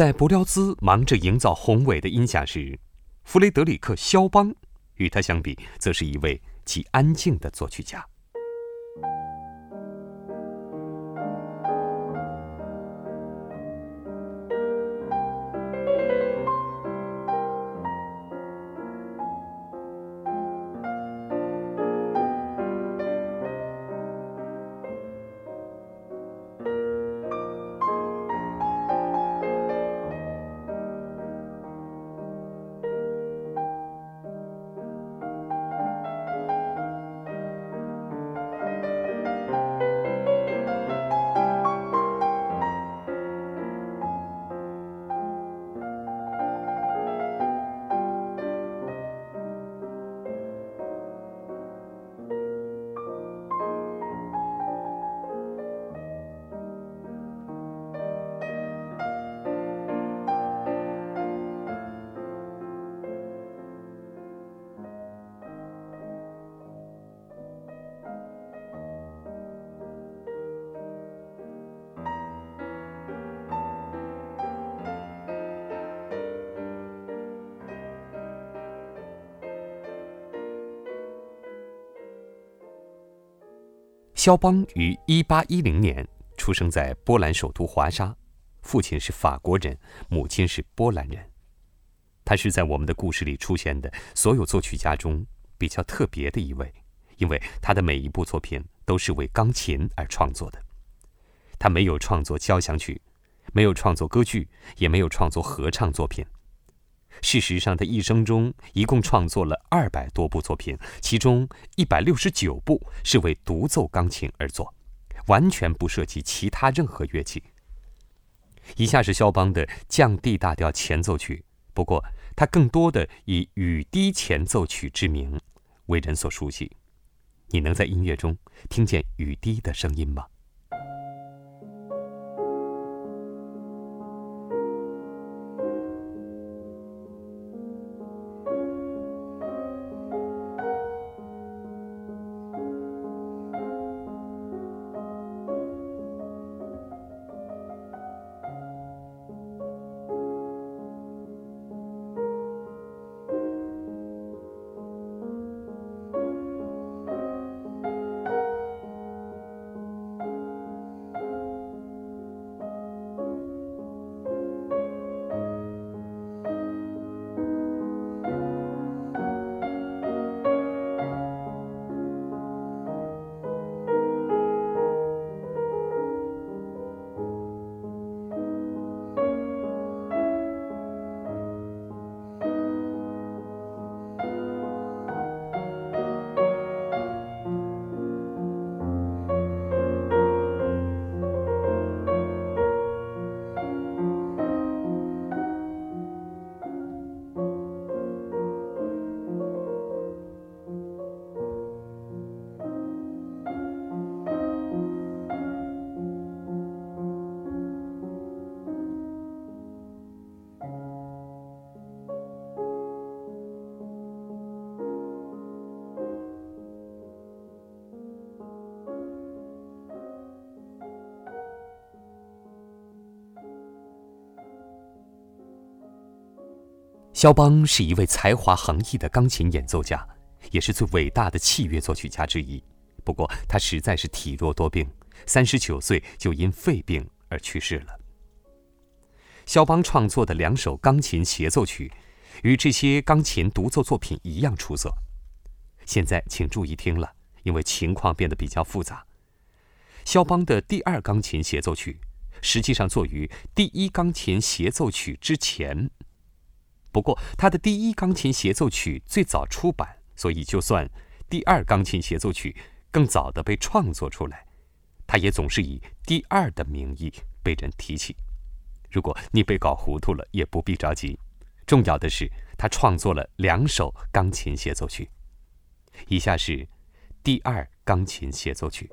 在柏辽兹忙着营造宏伟的音响时，弗雷德里克·肖邦与他相比，则是一位极安静的作曲家。肖邦于1810年出生在波兰首都华沙，父亲是法国人，母亲是波兰人。他是在我们的故事里出现的所有作曲家中比较特别的一位，因为他的每一部作品都是为钢琴而创作的。他没有创作交响曲，没有创作歌剧，也没有创作合唱作品。事实上，他一生中一共创作了二百多部作品，其中一百六十九部是为独奏钢琴而作，完全不涉及其他任何乐器。以下是肖邦的降 D 大调前奏曲，不过他更多的以雨滴前奏曲之名为人所熟悉。你能在音乐中听见雨滴的声音吗？肖邦是一位才华横溢的钢琴演奏家，也是最伟大的器乐作曲家之一。不过，他实在是体弱多病，三十九岁就因肺病而去世了。肖邦创作的两首钢琴协奏曲，与这些钢琴独奏作品一样出色。现在，请注意听了，因为情况变得比较复杂。肖邦的第二钢琴协奏曲，实际上作于第一钢琴协奏曲之前。不过，他的第一钢琴协奏曲最早出版，所以就算第二钢琴协奏曲更早的被创作出来，他也总是以第二的名义被人提起。如果你被搞糊涂了，也不必着急。重要的是，他创作了两首钢琴协奏曲。以下是第二钢琴协奏曲。